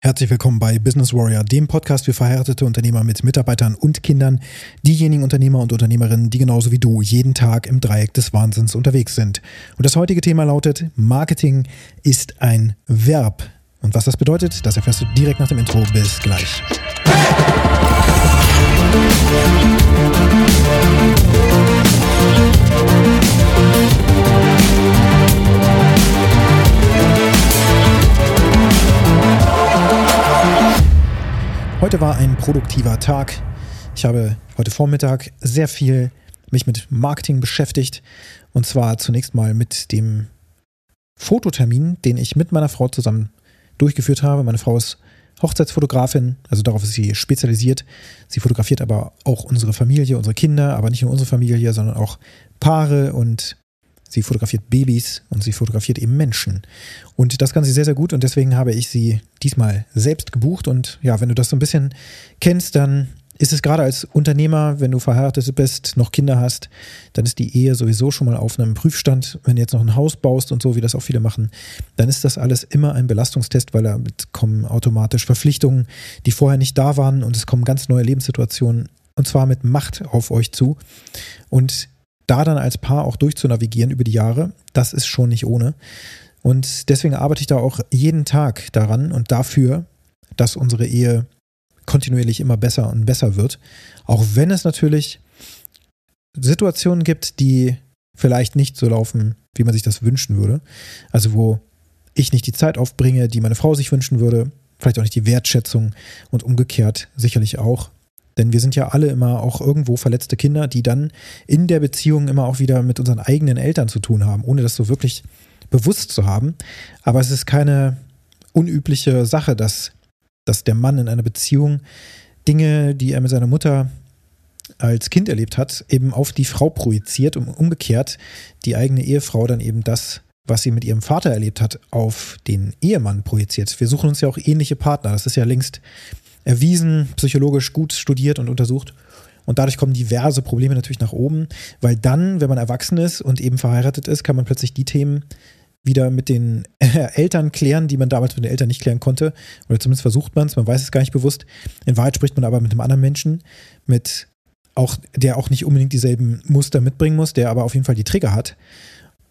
Herzlich willkommen bei Business Warrior, dem Podcast für verheiratete Unternehmer mit Mitarbeitern und Kindern, diejenigen Unternehmer und Unternehmerinnen, die genauso wie du jeden Tag im Dreieck des Wahnsinns unterwegs sind. Und das heutige Thema lautet, Marketing ist ein Verb. Und was das bedeutet, das erfährst du direkt nach dem Intro. Bis gleich. Heute war ein produktiver Tag. Ich habe heute Vormittag sehr viel mich mit Marketing beschäftigt. Und zwar zunächst mal mit dem Fototermin, den ich mit meiner Frau zusammen durchgeführt habe. Meine Frau ist Hochzeitsfotografin, also darauf ist sie spezialisiert. Sie fotografiert aber auch unsere Familie, unsere Kinder, aber nicht nur unsere Familie, sondern auch Paare und sie fotografiert Babys und sie fotografiert eben Menschen. Und das kann sie sehr, sehr gut und deswegen habe ich sie diesmal selbst gebucht. Und ja, wenn du das so ein bisschen kennst, dann ist es gerade als Unternehmer, wenn du verheiratet bist, noch Kinder hast, dann ist die Ehe sowieso schon mal auf einem Prüfstand. Wenn du jetzt noch ein Haus baust und so, wie das auch viele machen, dann ist das alles immer ein Belastungstest, weil damit kommen automatisch Verpflichtungen, die vorher nicht da waren und es kommen ganz neue Lebenssituationen und zwar mit Macht auf euch zu. Und da dann als Paar auch durchzunavigieren über die Jahre, das ist schon nicht ohne. Und deswegen arbeite ich da auch jeden Tag daran und dafür, dass unsere Ehe kontinuierlich immer besser und besser wird. Auch wenn es natürlich Situationen gibt, die vielleicht nicht so laufen, wie man sich das wünschen würde. Also wo ich nicht die Zeit aufbringe, die meine Frau sich wünschen würde, vielleicht auch nicht die Wertschätzung und umgekehrt sicherlich auch. Denn wir sind ja alle immer auch irgendwo verletzte Kinder, die dann in der Beziehung immer auch wieder mit unseren eigenen Eltern zu tun haben, ohne das so wirklich bewusst zu haben. Aber es ist keine unübliche Sache, dass dass der Mann in einer Beziehung Dinge, die er mit seiner Mutter als Kind erlebt hat, eben auf die Frau projiziert und umgekehrt die eigene Ehefrau dann eben das, was sie mit ihrem Vater erlebt hat, auf den Ehemann projiziert. Wir suchen uns ja auch ähnliche Partner. Das ist ja längst erwiesen, psychologisch gut studiert und untersucht. Und dadurch kommen diverse Probleme natürlich nach oben, weil dann, wenn man erwachsen ist und eben verheiratet ist, kann man plötzlich die Themen wieder mit den Eltern klären, die man damals mit den Eltern nicht klären konnte. Oder zumindest versucht man es, man weiß es gar nicht bewusst. In Wahrheit spricht man aber mit einem anderen Menschen, mit auch, der auch nicht unbedingt dieselben Muster mitbringen muss, der aber auf jeden Fall die Trigger hat,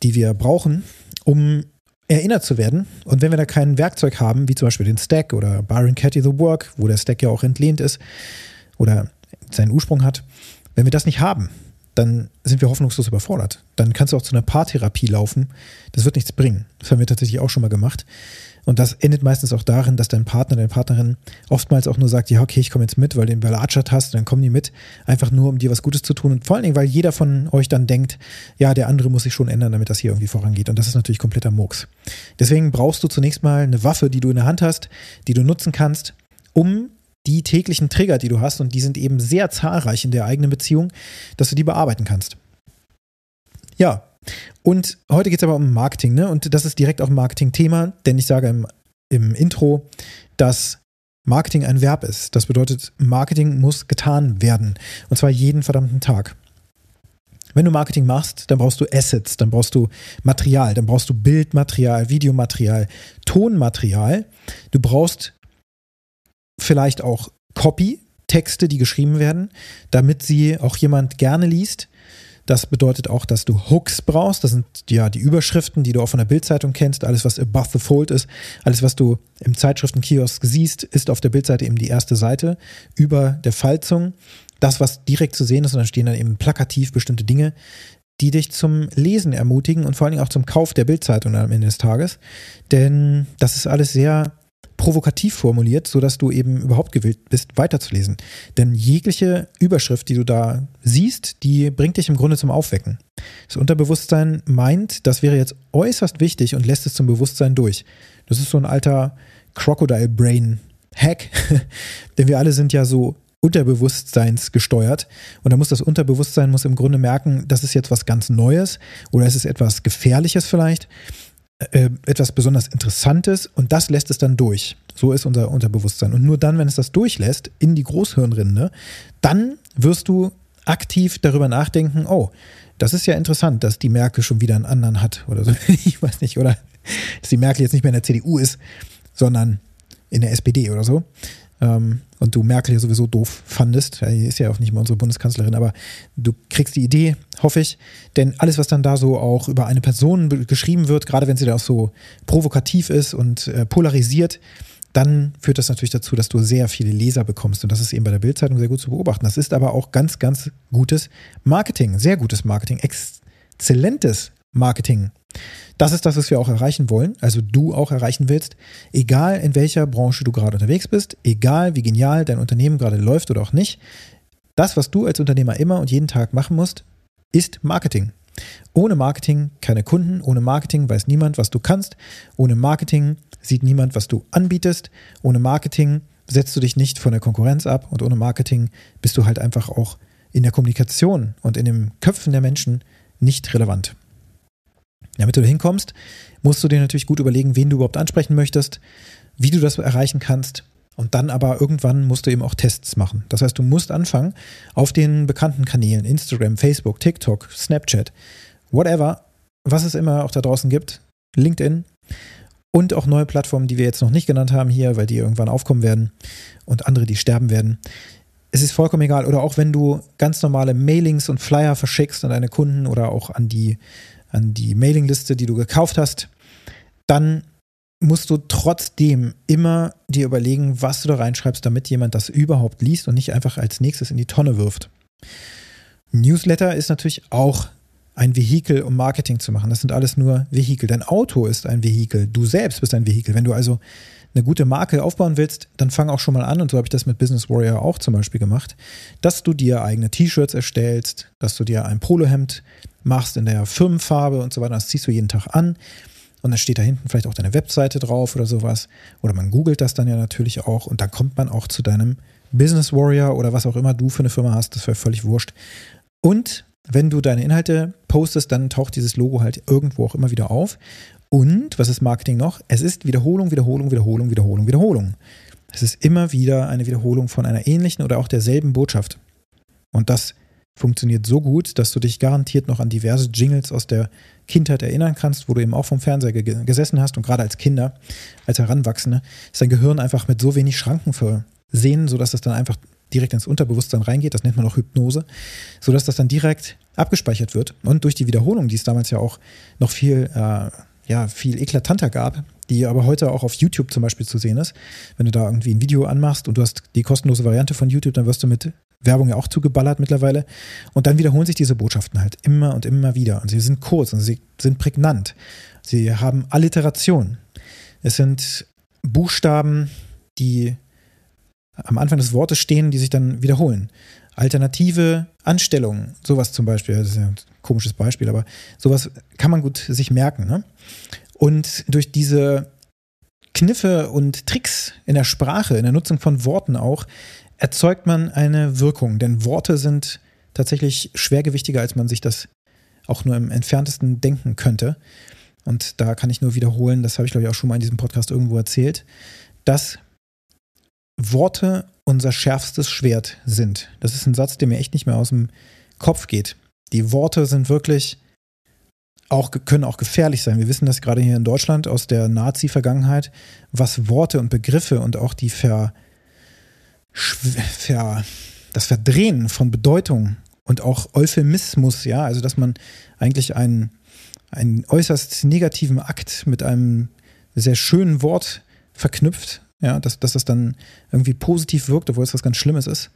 die wir brauchen, um erinnert zu werden. Und wenn wir da kein Werkzeug haben, wie zum Beispiel den Stack oder Byron Katie The Work, wo der Stack ja auch entlehnt ist oder seinen Ursprung hat, wenn wir das nicht haben, dann sind wir hoffnungslos überfordert. Dann kannst du auch zu einer Paartherapie laufen. Das wird nichts bringen. Das haben wir tatsächlich auch schon mal gemacht. Und das endet meistens auch darin, dass dein Partner, deine Partnerin oftmals auch nur sagt, ja, okay, ich komme jetzt mit, weil du den Ballatschat hast, dann kommen die mit, einfach nur, um dir was Gutes zu tun. Und vor allen Dingen, weil jeder von euch dann denkt, ja, der andere muss sich schon ändern, damit das hier irgendwie vorangeht. Und das ist natürlich kompletter Murks. Deswegen brauchst du zunächst mal eine Waffe, die du in der Hand hast, die du nutzen kannst, um die täglichen Trigger, die du hast, und die sind eben sehr zahlreich in der eigenen Beziehung, dass du die bearbeiten kannst. Ja, und heute geht es aber um Marketing, ne? Und das ist direkt auch ein Marketing-Thema, denn ich sage im, im Intro, dass Marketing ein Verb ist. Das bedeutet, Marketing muss getan werden. Und zwar jeden verdammten Tag. Wenn du Marketing machst, dann brauchst du Assets, dann brauchst du Material, dann brauchst du Bildmaterial, Videomaterial, Tonmaterial. Du brauchst vielleicht auch Copy, Texte, die geschrieben werden, damit sie auch jemand gerne liest. Das bedeutet auch, dass du Hooks brauchst. Das sind ja die Überschriften, die du auch von der Bildzeitung kennst. Alles, was above the fold ist, alles, was du im Zeitschriftenkiosk siehst, ist auf der Bildseite eben die erste Seite über der Falzung. Das, was direkt zu sehen ist, und dann stehen dann eben plakativ bestimmte Dinge, die dich zum Lesen ermutigen und vor allen Dingen auch zum Kauf der Bildzeitung am Ende des Tages. Denn das ist alles sehr provokativ formuliert, sodass du eben überhaupt gewillt bist, weiterzulesen. Denn jegliche Überschrift, die du da siehst, die bringt dich im Grunde zum Aufwecken. Das Unterbewusstsein meint, das wäre jetzt äußerst wichtig und lässt es zum Bewusstsein durch. Das ist so ein alter Crocodile Brain Hack, denn wir alle sind ja so Unterbewusstseins gesteuert. Und da muss das Unterbewusstsein muss im Grunde merken, das ist jetzt was ganz Neues oder es ist etwas Gefährliches vielleicht. Äh, etwas besonders Interessantes und das lässt es dann durch. So ist unser Unterbewusstsein. Und nur dann, wenn es das durchlässt in die Großhirnrinde, dann wirst du aktiv darüber nachdenken, oh, das ist ja interessant, dass die Merkel schon wieder einen anderen hat oder so. Ich weiß nicht, oder dass die Merkel jetzt nicht mehr in der CDU ist, sondern in der SPD oder so. Ähm, und du Merkel ja sowieso doof fandest, die ist ja auch nicht mehr unsere Bundeskanzlerin, aber du kriegst die Idee, hoffe ich. Denn alles, was dann da so auch über eine Person geschrieben wird, gerade wenn sie da auch so provokativ ist und äh, polarisiert, dann führt das natürlich dazu, dass du sehr viele Leser bekommst. Und das ist eben bei der Bildzeitung sehr gut zu beobachten. Das ist aber auch ganz, ganz gutes Marketing, sehr gutes Marketing, exzellentes Marketing. Das ist das, was wir auch erreichen wollen, also du auch erreichen willst, egal in welcher Branche du gerade unterwegs bist, egal wie genial dein Unternehmen gerade läuft oder auch nicht. Das, was du als Unternehmer immer und jeden Tag machen musst, ist Marketing. Ohne Marketing keine Kunden, ohne Marketing weiß niemand, was du kannst, ohne Marketing sieht niemand, was du anbietest, ohne Marketing setzt du dich nicht von der Konkurrenz ab und ohne Marketing bist du halt einfach auch in der Kommunikation und in den Köpfen der Menschen nicht relevant. Damit du da hinkommst, musst du dir natürlich gut überlegen, wen du überhaupt ansprechen möchtest, wie du das erreichen kannst. Und dann aber irgendwann musst du eben auch Tests machen. Das heißt, du musst anfangen, auf den bekannten Kanälen, Instagram, Facebook, TikTok, Snapchat, whatever, was es immer auch da draußen gibt, LinkedIn und auch neue Plattformen, die wir jetzt noch nicht genannt haben hier, weil die irgendwann aufkommen werden und andere, die sterben werden. Es ist vollkommen egal. Oder auch wenn du ganz normale Mailings und Flyer verschickst an deine Kunden oder auch an die an die Mailingliste, die du gekauft hast, dann musst du trotzdem immer dir überlegen, was du da reinschreibst, damit jemand das überhaupt liest und nicht einfach als nächstes in die Tonne wirft. Newsletter ist natürlich auch ein Vehikel, um Marketing zu machen. Das sind alles nur Vehikel. Dein Auto ist ein Vehikel. Du selbst bist ein Vehikel. Wenn du also eine gute Marke aufbauen willst, dann fang auch schon mal an, und so habe ich das mit Business Warrior auch zum Beispiel gemacht, dass du dir eigene T-Shirts erstellst, dass du dir ein Polohemd machst in der Firmenfarbe und so weiter. Das ziehst du jeden Tag an. Und dann steht da hinten vielleicht auch deine Webseite drauf oder sowas. Oder man googelt das dann ja natürlich auch. Und dann kommt man auch zu deinem Business Warrior oder was auch immer du für eine Firma hast. Das wäre völlig wurscht. Und wenn du deine Inhalte postest, dann taucht dieses Logo halt irgendwo auch immer wieder auf. Und was ist Marketing noch? Es ist Wiederholung, Wiederholung, Wiederholung, Wiederholung, Wiederholung. Es ist immer wieder eine Wiederholung von einer ähnlichen oder auch derselben Botschaft. Und das funktioniert so gut, dass du dich garantiert noch an diverse Jingles aus der Kindheit erinnern kannst, wo du eben auch vom Fernseher gesessen hast und gerade als Kinder, als Heranwachsende, ist dein Gehirn einfach mit so wenig Schranken versehen, sodass es dann einfach direkt ins Unterbewusstsein reingeht, das nennt man auch Hypnose, sodass das dann direkt abgespeichert wird. Und durch die Wiederholung, die es damals ja auch noch viel, äh, ja, viel eklatanter gab, die aber heute auch auf YouTube zum Beispiel zu sehen ist. Wenn du da irgendwie ein Video anmachst und du hast die kostenlose Variante von YouTube, dann wirst du mit Werbung ja auch zugeballert mittlerweile. Und dann wiederholen sich diese Botschaften halt immer und immer wieder. Und sie sind kurz und sie sind prägnant. Sie haben Alliteration. Es sind Buchstaben, die am Anfang des Wortes stehen, die sich dann wiederholen. Alternative Anstellungen, sowas zum Beispiel, das ist ja ein komisches Beispiel, aber sowas kann man gut sich merken. Ne? Und durch diese Kniffe und Tricks in der Sprache, in der Nutzung von Worten auch, erzeugt man eine Wirkung. Denn Worte sind tatsächlich schwergewichtiger, als man sich das auch nur im entferntesten denken könnte. Und da kann ich nur wiederholen, das habe ich glaube ich auch schon mal in diesem Podcast irgendwo erzählt, dass Worte unser schärfstes Schwert sind. Das ist ein Satz, der mir echt nicht mehr aus dem Kopf geht. Die Worte sind wirklich auch, können auch gefährlich sein. Wir wissen das gerade hier in Deutschland aus der Nazi-Vergangenheit, was Worte und Begriffe und auch die Ver, Ver, das Verdrehen von Bedeutung und auch Euphemismus, ja, also dass man eigentlich einen, einen äußerst negativen Akt mit einem sehr schönen Wort verknüpft, ja, dass, dass das dann irgendwie positiv wirkt, obwohl es was ganz Schlimmes ist.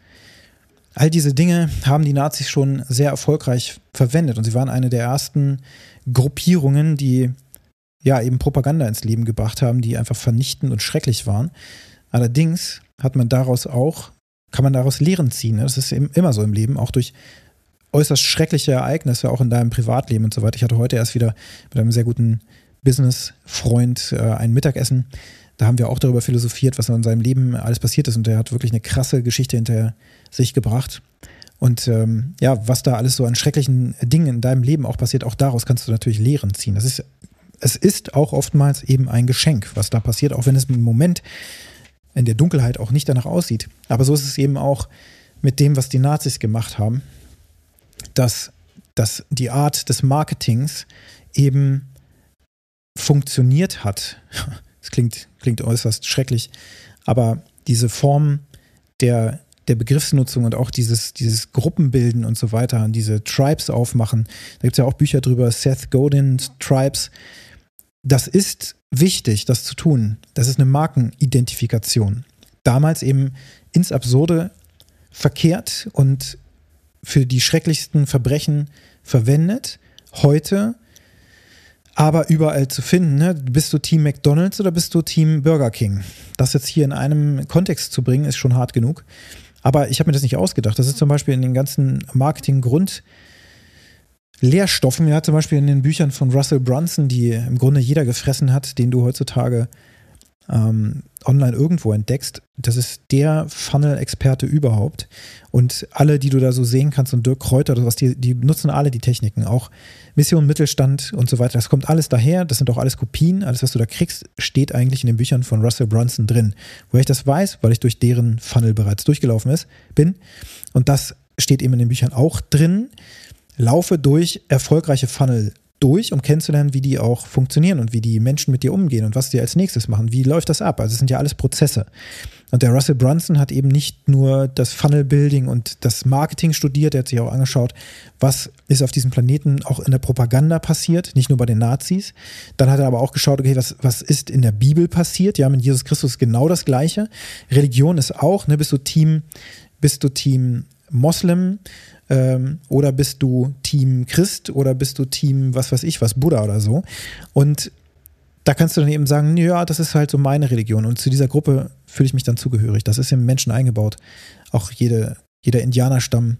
All diese Dinge haben die Nazis schon sehr erfolgreich verwendet und sie waren eine der ersten Gruppierungen, die ja eben Propaganda ins Leben gebracht haben, die einfach vernichtend und schrecklich waren. Allerdings hat man daraus auch, kann man daraus Lehren ziehen. Ne? Das ist eben immer so im Leben, auch durch äußerst schreckliche Ereignisse, auch in deinem Privatleben und so weiter. Ich hatte heute erst wieder mit einem sehr guten Business-Freund äh, ein Mittagessen. Da haben wir auch darüber philosophiert, was in seinem Leben alles passiert ist. Und der hat wirklich eine krasse Geschichte hinter sich gebracht. Und ähm, ja, was da alles so an schrecklichen Dingen in deinem Leben auch passiert, auch daraus kannst du natürlich Lehren ziehen. Das ist, es ist auch oftmals eben ein Geschenk, was da passiert, auch wenn es im Moment in der Dunkelheit auch nicht danach aussieht. Aber so ist es eben auch mit dem, was die Nazis gemacht haben, dass, dass die Art des Marketings eben funktioniert hat. Es klingt, klingt äußerst schrecklich. Aber diese Form der, der Begriffsnutzung und auch dieses, dieses Gruppenbilden und so weiter und diese Tribes aufmachen, da gibt es ja auch Bücher drüber, Seth Godin, Tribes. Das ist wichtig, das zu tun. Das ist eine Markenidentifikation. Damals eben ins Absurde verkehrt und für die schrecklichsten Verbrechen verwendet. Heute aber überall zu finden. Ne? Bist du Team McDonald's oder bist du Team Burger King? Das jetzt hier in einem Kontext zu bringen, ist schon hart genug. Aber ich habe mir das nicht ausgedacht. Das ist zum Beispiel in den ganzen Marketing-Grund- Lehrstoffen, ja, zum Beispiel in den Büchern von Russell Brunson, die im Grunde jeder gefressen hat, den du heutzutage ähm, online irgendwo entdeckst. Das ist der Funnel-Experte überhaupt. Und alle, die du da so sehen kannst, und Dirk Kräuter oder was, die, die nutzen alle die Techniken. Auch Mission Mittelstand und so weiter. Das kommt alles daher. Das sind auch alles Kopien. Alles, was du da kriegst, steht eigentlich in den Büchern von Russell Brunson drin. Woher ich das weiß, weil ich durch deren Funnel bereits durchgelaufen ist, bin. Und das steht eben in den Büchern auch drin. Laufe durch erfolgreiche Funnel durch, um kennenzulernen, wie die auch funktionieren und wie die Menschen mit dir umgehen und was die als nächstes machen. Wie läuft das ab? Also es sind ja alles Prozesse. Und der Russell Brunson hat eben nicht nur das Funnel Building und das Marketing studiert, er hat sich auch angeschaut, was ist auf diesem Planeten auch in der Propaganda passiert, nicht nur bei den Nazis. Dann hat er aber auch geschaut, okay, was, was ist in der Bibel passiert? Ja, mit Jesus Christus genau das Gleiche. Religion ist auch, ne, bist du Team, bist du Team Moslem, ähm, oder bist du Team Christ oder bist du Team, was weiß ich, was Buddha oder so. Und da kannst du dann eben sagen, ja, das ist halt so meine Religion. Und zu dieser Gruppe fühle ich mich dann zugehörig. Das ist im Menschen eingebaut. Auch jede, jeder Indianerstamm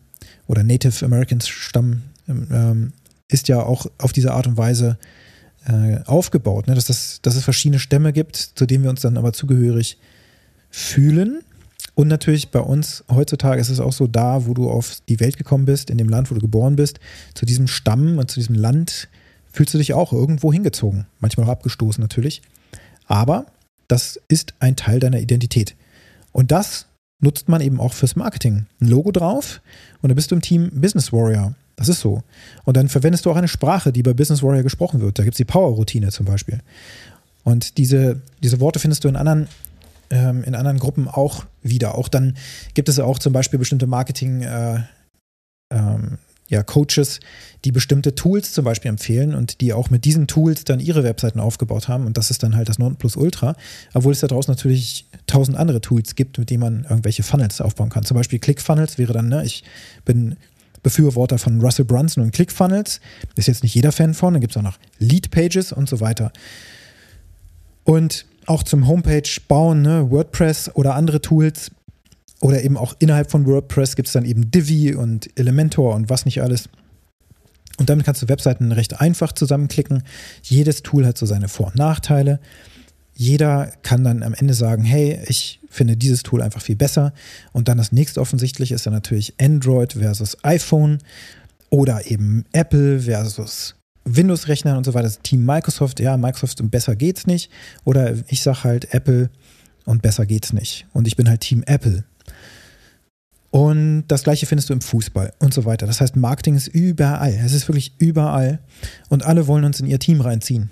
oder Native Americans Stamm ähm, ist ja auch auf diese Art und Weise äh, aufgebaut, ne? dass, das, dass es verschiedene Stämme gibt, zu denen wir uns dann aber zugehörig fühlen. Und natürlich bei uns heutzutage ist es auch so, da, wo du auf die Welt gekommen bist, in dem Land, wo du geboren bist, zu diesem Stamm und zu diesem Land fühlst du dich auch irgendwo hingezogen. Manchmal auch abgestoßen natürlich. Aber das ist ein Teil deiner Identität. Und das nutzt man eben auch fürs Marketing. Ein Logo drauf und dann bist du im Team Business Warrior. Das ist so. Und dann verwendest du auch eine Sprache, die bei Business Warrior gesprochen wird. Da gibt es die Power-Routine zum Beispiel. Und diese, diese Worte findest du in anderen ähm, in anderen Gruppen auch wieder. Auch dann gibt es auch zum Beispiel bestimmte Marketing- äh, ähm, ja, Coaches, die bestimmte Tools zum Beispiel empfehlen und die auch mit diesen Tools dann ihre Webseiten aufgebaut haben. Und das ist dann halt das Nonplusultra. Obwohl es da draußen natürlich tausend andere Tools gibt, mit denen man irgendwelche Funnels aufbauen kann. Zum Beispiel ClickFunnels wäre dann, ne, ich bin Befürworter von Russell Brunson und ClickFunnels. Ist jetzt nicht jeder Fan von. Dann gibt es auch noch Lead Pages und so weiter. Und auch zum Homepage bauen, ne? WordPress oder andere Tools. Oder eben auch innerhalb von WordPress gibt es dann eben Divi und Elementor und was nicht alles. Und damit kannst du Webseiten recht einfach zusammenklicken. Jedes Tool hat so seine Vor- und Nachteile. Jeder kann dann am Ende sagen, hey, ich finde dieses Tool einfach viel besser. Und dann das nächste offensichtlich ist dann natürlich Android versus iPhone oder eben Apple versus Windows-Rechnern und so weiter, das Team Microsoft, ja, Microsoft und besser geht's nicht. Oder ich sage halt Apple und besser geht's nicht. Und ich bin halt Team Apple. Und das gleiche findest du im Fußball und so weiter. Das heißt, Marketing ist überall. Es ist wirklich überall. Und alle wollen uns in ihr Team reinziehen.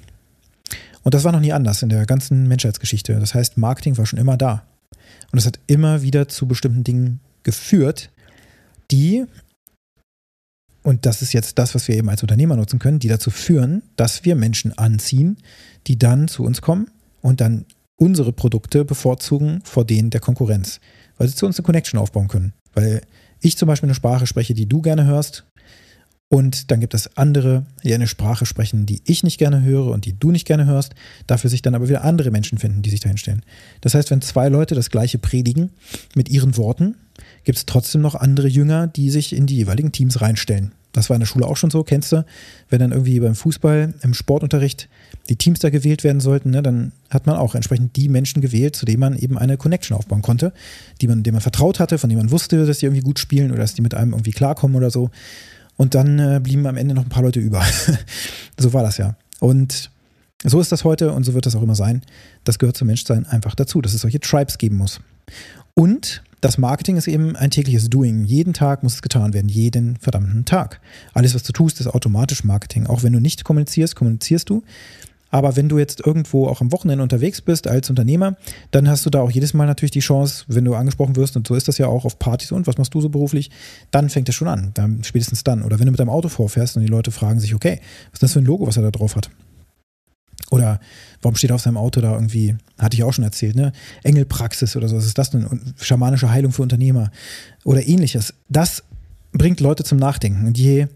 Und das war noch nie anders in der ganzen Menschheitsgeschichte. Das heißt, Marketing war schon immer da. Und es hat immer wieder zu bestimmten Dingen geführt, die und das ist jetzt das, was wir eben als Unternehmer nutzen können, die dazu führen, dass wir Menschen anziehen, die dann zu uns kommen und dann unsere Produkte bevorzugen vor denen der Konkurrenz, weil sie zu uns eine Connection aufbauen können. Weil ich zum Beispiel eine Sprache spreche, die du gerne hörst, und dann gibt es andere, die eine Sprache sprechen, die ich nicht gerne höre und die du nicht gerne hörst, dafür sich dann aber wieder andere Menschen finden, die sich dahin stellen. Das heißt, wenn zwei Leute das gleiche predigen mit ihren Worten, gibt es trotzdem noch andere Jünger, die sich in die jeweiligen Teams reinstellen. Das war in der Schule auch schon so, kennst du? Wenn dann irgendwie beim Fußball, im Sportunterricht die Teams da gewählt werden sollten, ne, dann hat man auch entsprechend die Menschen gewählt, zu denen man eben eine Connection aufbauen konnte, die man, denen man vertraut hatte, von denen man wusste, dass die irgendwie gut spielen oder dass die mit einem irgendwie klarkommen oder so. Und dann äh, blieben am Ende noch ein paar Leute über. so war das ja. Und so ist das heute und so wird das auch immer sein. Das gehört zum Menschsein einfach dazu, dass es solche Tribes geben muss. Und das Marketing ist eben ein tägliches Doing. Jeden Tag muss es getan werden, jeden verdammten Tag. Alles, was du tust, ist automatisch Marketing. Auch wenn du nicht kommunizierst, kommunizierst du. Aber wenn du jetzt irgendwo auch am Wochenende unterwegs bist als Unternehmer, dann hast du da auch jedes Mal natürlich die Chance, wenn du angesprochen wirst, und so ist das ja auch auf Partys und was machst du so beruflich, dann fängt es schon an, dann, spätestens dann. Oder wenn du mit deinem Auto vorfährst und die Leute fragen sich, okay, was ist das für ein Logo, was er da drauf hat? Oder warum steht auf seinem Auto da irgendwie, hatte ich auch schon erzählt, ne? Engelpraxis oder so, was ist das denn? Schamanische Heilung für Unternehmer oder ähnliches. Das bringt Leute zum Nachdenken. Und je,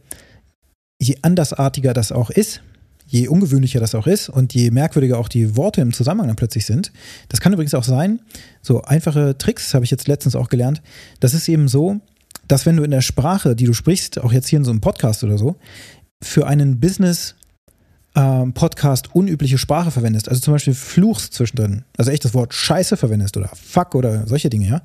je andersartiger das auch ist, je ungewöhnlicher das auch ist und je merkwürdiger auch die Worte im Zusammenhang dann plötzlich sind, das kann übrigens auch sein, so einfache Tricks habe ich jetzt letztens auch gelernt, das ist eben so, dass wenn du in der Sprache, die du sprichst, auch jetzt hier in so einem Podcast oder so, für einen Business ähm, Podcast unübliche Sprache verwendest, also zum Beispiel fluchst zwischendrin, also echt das Wort Scheiße verwendest oder Fuck oder solche Dinge, ja,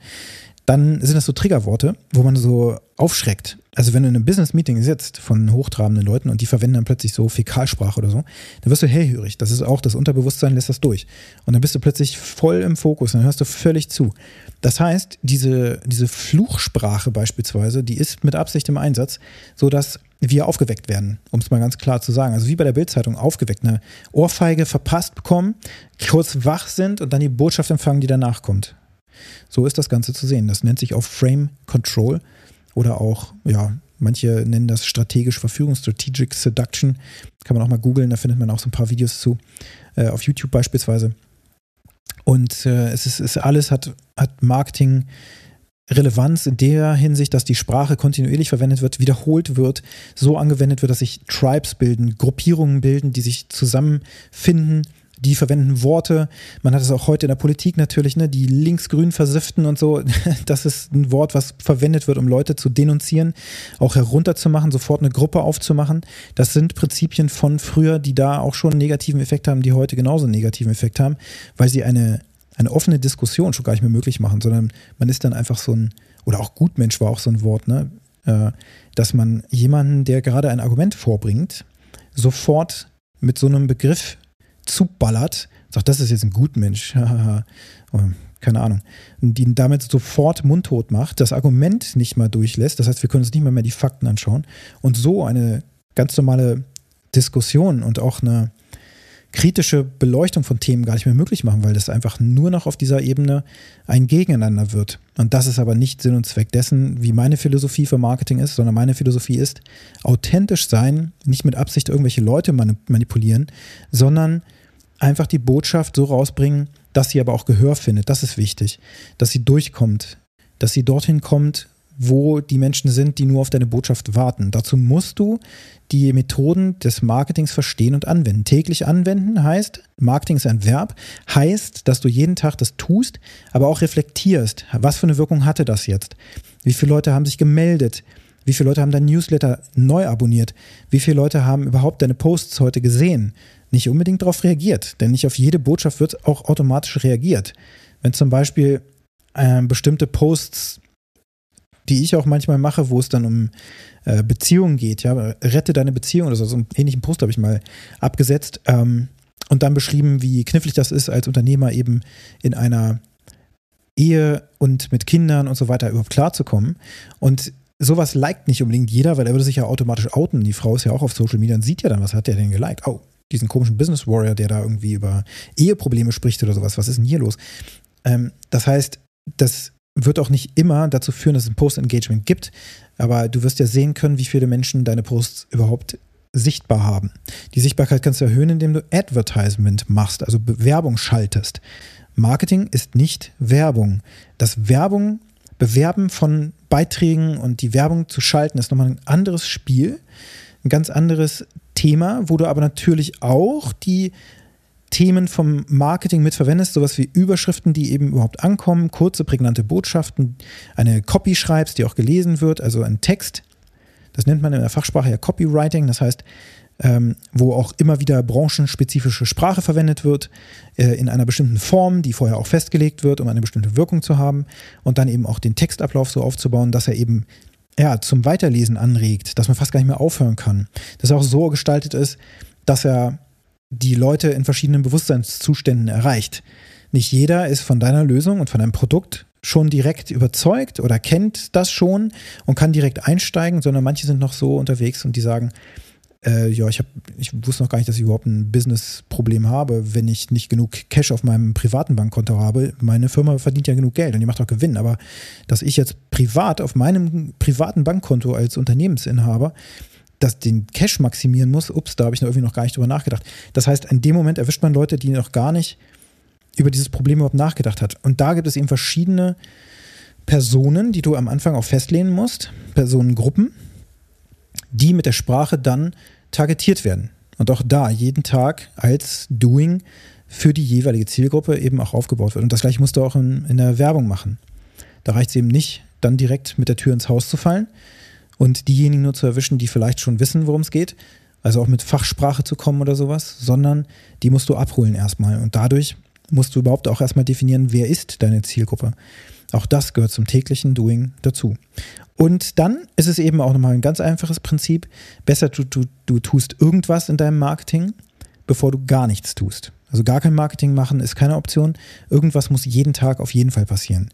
dann sind das so Triggerworte, wo man so aufschreckt. Also wenn du in einem Business-Meeting sitzt von hochtrabenden Leuten und die verwenden dann plötzlich so Fäkalsprache oder so, dann wirst du hellhörig. Das ist auch das Unterbewusstsein lässt das durch. Und dann bist du plötzlich voll im Fokus, dann hörst du völlig zu. Das heißt, diese, diese Fluchsprache beispielsweise, die ist mit Absicht im Einsatz, sodass wir aufgeweckt werden, um es mal ganz klar zu sagen. Also wie bei der Bildzeitung aufgeweckt, eine Ohrfeige verpasst bekommen, kurz wach sind und dann die Botschaft empfangen, die danach kommt. So ist das Ganze zu sehen. Das nennt sich auch Frame Control oder auch, ja, manche nennen das strategische Verführung, Strategic Seduction. Kann man auch mal googeln, da findet man auch so ein paar Videos zu, äh, auf YouTube beispielsweise. Und äh, es ist, es alles hat, hat Marketing. Relevanz in der Hinsicht, dass die Sprache kontinuierlich verwendet wird, wiederholt wird, so angewendet wird, dass sich Tribes bilden, Gruppierungen bilden, die sich zusammenfinden die verwenden Worte. Man hat es auch heute in der Politik natürlich, ne, die linksgrün versiften und so. Das ist ein Wort, was verwendet wird, um Leute zu denunzieren, auch herunterzumachen, sofort eine Gruppe aufzumachen. Das sind Prinzipien von früher, die da auch schon einen negativen Effekt haben, die heute genauso einen negativen Effekt haben, weil sie eine, eine offene Diskussion schon gar nicht mehr möglich machen, sondern man ist dann einfach so ein, oder auch Gutmensch war auch so ein Wort, ne, äh, dass man jemanden, der gerade ein Argument vorbringt, sofort mit so einem Begriff zuballert, sagt, das ist jetzt ein Gutmensch, keine Ahnung, die ihn damit sofort mundtot macht, das Argument nicht mal durchlässt, das heißt, wir können uns nicht mehr, mehr die Fakten anschauen und so eine ganz normale Diskussion und auch eine kritische Beleuchtung von Themen gar nicht mehr möglich machen, weil das einfach nur noch auf dieser Ebene ein Gegeneinander wird. Und das ist aber nicht Sinn und Zweck dessen, wie meine Philosophie für Marketing ist, sondern meine Philosophie ist, authentisch sein, nicht mit Absicht irgendwelche Leute manipulieren, sondern einfach die Botschaft so rausbringen, dass sie aber auch Gehör findet. Das ist wichtig. Dass sie durchkommt. Dass sie dorthin kommt, wo die Menschen sind, die nur auf deine Botschaft warten. Dazu musst du die Methoden des Marketings verstehen und anwenden. Täglich anwenden heißt, Marketing ist ein Verb, heißt, dass du jeden Tag das tust, aber auch reflektierst. Was für eine Wirkung hatte das jetzt? Wie viele Leute haben sich gemeldet? Wie viele Leute haben dein Newsletter neu abonniert? Wie viele Leute haben überhaupt deine Posts heute gesehen? nicht unbedingt darauf reagiert. Denn nicht auf jede Botschaft wird auch automatisch reagiert. Wenn zum Beispiel äh, bestimmte Posts, die ich auch manchmal mache, wo es dann um äh, Beziehungen geht, ja, rette deine Beziehung oder so, so einen ähnlichen Post habe ich mal abgesetzt ähm, und dann beschrieben, wie knifflig das ist, als Unternehmer eben in einer Ehe und mit Kindern und so weiter überhaupt klarzukommen. Und sowas liked nicht unbedingt jeder, weil er würde sich ja automatisch outen. Die Frau ist ja auch auf Social Media und sieht ja dann, was hat der denn geliked? Oh, diesen komischen Business Warrior, der da irgendwie über Eheprobleme spricht oder sowas. Was ist denn hier los? Ähm, das heißt, das wird auch nicht immer dazu führen, dass es ein Post-Engagement gibt, aber du wirst ja sehen können, wie viele Menschen deine Posts überhaupt sichtbar haben. Die Sichtbarkeit kannst du erhöhen, indem du Advertisement machst, also Bewerbung schaltest. Marketing ist nicht Werbung. Das Werbung, Bewerben von Beiträgen und die Werbung zu schalten, ist nochmal ein anderes Spiel, ein ganz anderes Thema, wo du aber natürlich auch die Themen vom Marketing mitverwendest, sowas wie Überschriften, die eben überhaupt ankommen, kurze, prägnante Botschaften, eine Copy schreibst, die auch gelesen wird, also ein Text. Das nennt man in der Fachsprache ja Copywriting, das heißt, ähm, wo auch immer wieder branchenspezifische Sprache verwendet wird, äh, in einer bestimmten Form, die vorher auch festgelegt wird, um eine bestimmte Wirkung zu haben und dann eben auch den Textablauf so aufzubauen, dass er eben ja, zum Weiterlesen anregt, dass man fast gar nicht mehr aufhören kann. Dass er auch so gestaltet ist, dass er die Leute in verschiedenen Bewusstseinszuständen erreicht. Nicht jeder ist von deiner Lösung und von deinem Produkt schon direkt überzeugt oder kennt das schon und kann direkt einsteigen, sondern manche sind noch so unterwegs und die sagen, äh, ja, ich, hab, ich wusste noch gar nicht, dass ich überhaupt ein Business-Problem habe, wenn ich nicht genug Cash auf meinem privaten Bankkonto habe. Meine Firma verdient ja genug Geld und die macht auch Gewinn, aber dass ich jetzt privat auf meinem privaten Bankkonto als Unternehmensinhaber das den Cash maximieren muss, ups, da habe ich noch irgendwie noch gar nicht drüber nachgedacht. Das heißt, in dem Moment erwischt man Leute, die noch gar nicht über dieses Problem überhaupt nachgedacht hat. Und da gibt es eben verschiedene Personen, die du am Anfang auch festlehnen musst, Personengruppen, die mit der Sprache dann targetiert werden. Und auch da jeden Tag als Doing für die jeweilige Zielgruppe eben auch aufgebaut wird. Und das gleiche musst du auch in, in der Werbung machen. Da reicht es eben nicht, dann direkt mit der Tür ins Haus zu fallen und diejenigen nur zu erwischen, die vielleicht schon wissen, worum es geht, also auch mit Fachsprache zu kommen oder sowas, sondern die musst du abholen erstmal. Und dadurch musst du überhaupt auch erstmal definieren, wer ist deine Zielgruppe. Auch das gehört zum täglichen Doing dazu. Und dann ist es eben auch nochmal ein ganz einfaches Prinzip. Besser du, du, du tust irgendwas in deinem Marketing, bevor du gar nichts tust. Also gar kein Marketing machen ist keine Option. Irgendwas muss jeden Tag auf jeden Fall passieren.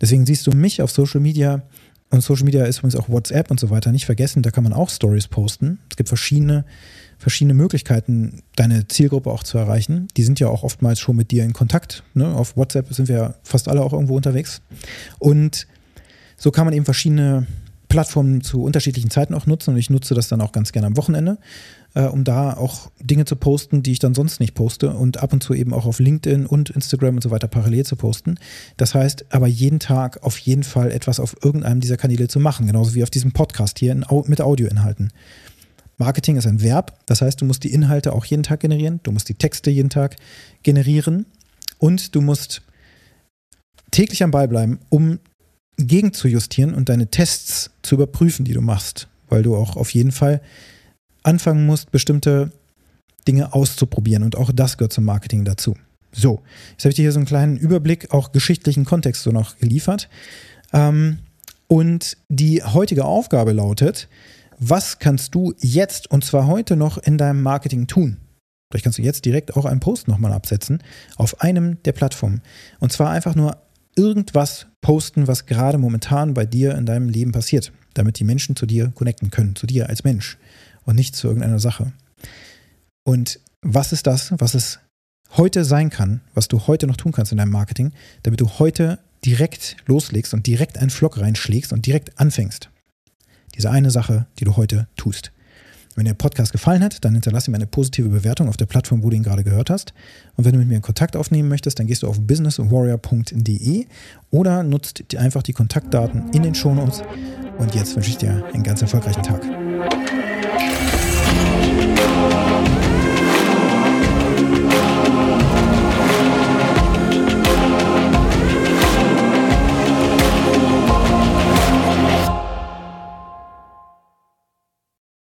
Deswegen siehst du mich auf Social Media und Social Media ist übrigens auch WhatsApp und so weiter. Nicht vergessen, da kann man auch Stories posten. Es gibt verschiedene, verschiedene Möglichkeiten, deine Zielgruppe auch zu erreichen. Die sind ja auch oftmals schon mit dir in Kontakt. Ne? Auf WhatsApp sind wir fast alle auch irgendwo unterwegs. Und so kann man eben verschiedene Plattformen zu unterschiedlichen Zeiten auch nutzen. Und ich nutze das dann auch ganz gerne am Wochenende äh, um da auch Dinge zu posten, die ich dann sonst nicht poste und ab und zu eben auch auf LinkedIn und Instagram und so weiter parallel zu posten. Das heißt, aber jeden Tag auf jeden Fall etwas auf irgendeinem dieser Kanäle zu machen, genauso wie auf diesem Podcast hier in, mit Audioinhalten. Marketing ist ein Verb, das heißt, du musst die Inhalte auch jeden Tag generieren, du musst die Texte jeden Tag generieren und du musst täglich am Ball bleiben, um gegen zu justieren und deine Tests zu überprüfen, die du machst, weil du auch auf jeden Fall anfangen musst, bestimmte Dinge auszuprobieren. Und auch das gehört zum Marketing dazu. So, jetzt habe ich dir hier so einen kleinen Überblick, auch geschichtlichen Kontext so noch geliefert. Ähm, und die heutige Aufgabe lautet, was kannst du jetzt und zwar heute noch in deinem Marketing tun? Vielleicht kannst du jetzt direkt auch einen Post nochmal absetzen auf einem der Plattformen. Und zwar einfach nur irgendwas posten, was gerade momentan bei dir in deinem Leben passiert, damit die Menschen zu dir connecten können, zu dir als Mensch und nicht zu irgendeiner Sache. Und was ist das, was es heute sein kann, was du heute noch tun kannst in deinem Marketing, damit du heute direkt loslegst und direkt einen Vlog reinschlägst und direkt anfängst? Diese eine Sache, die du heute tust. Wenn der Podcast gefallen hat, dann hinterlasse mir eine positive Bewertung auf der Plattform, wo du ihn gerade gehört hast. Und wenn du mit mir in Kontakt aufnehmen möchtest, dann gehst du auf businesswarrior.de oder nutzt einfach die Kontaktdaten in den Shownotes. Und jetzt wünsche ich dir einen ganz erfolgreichen Tag.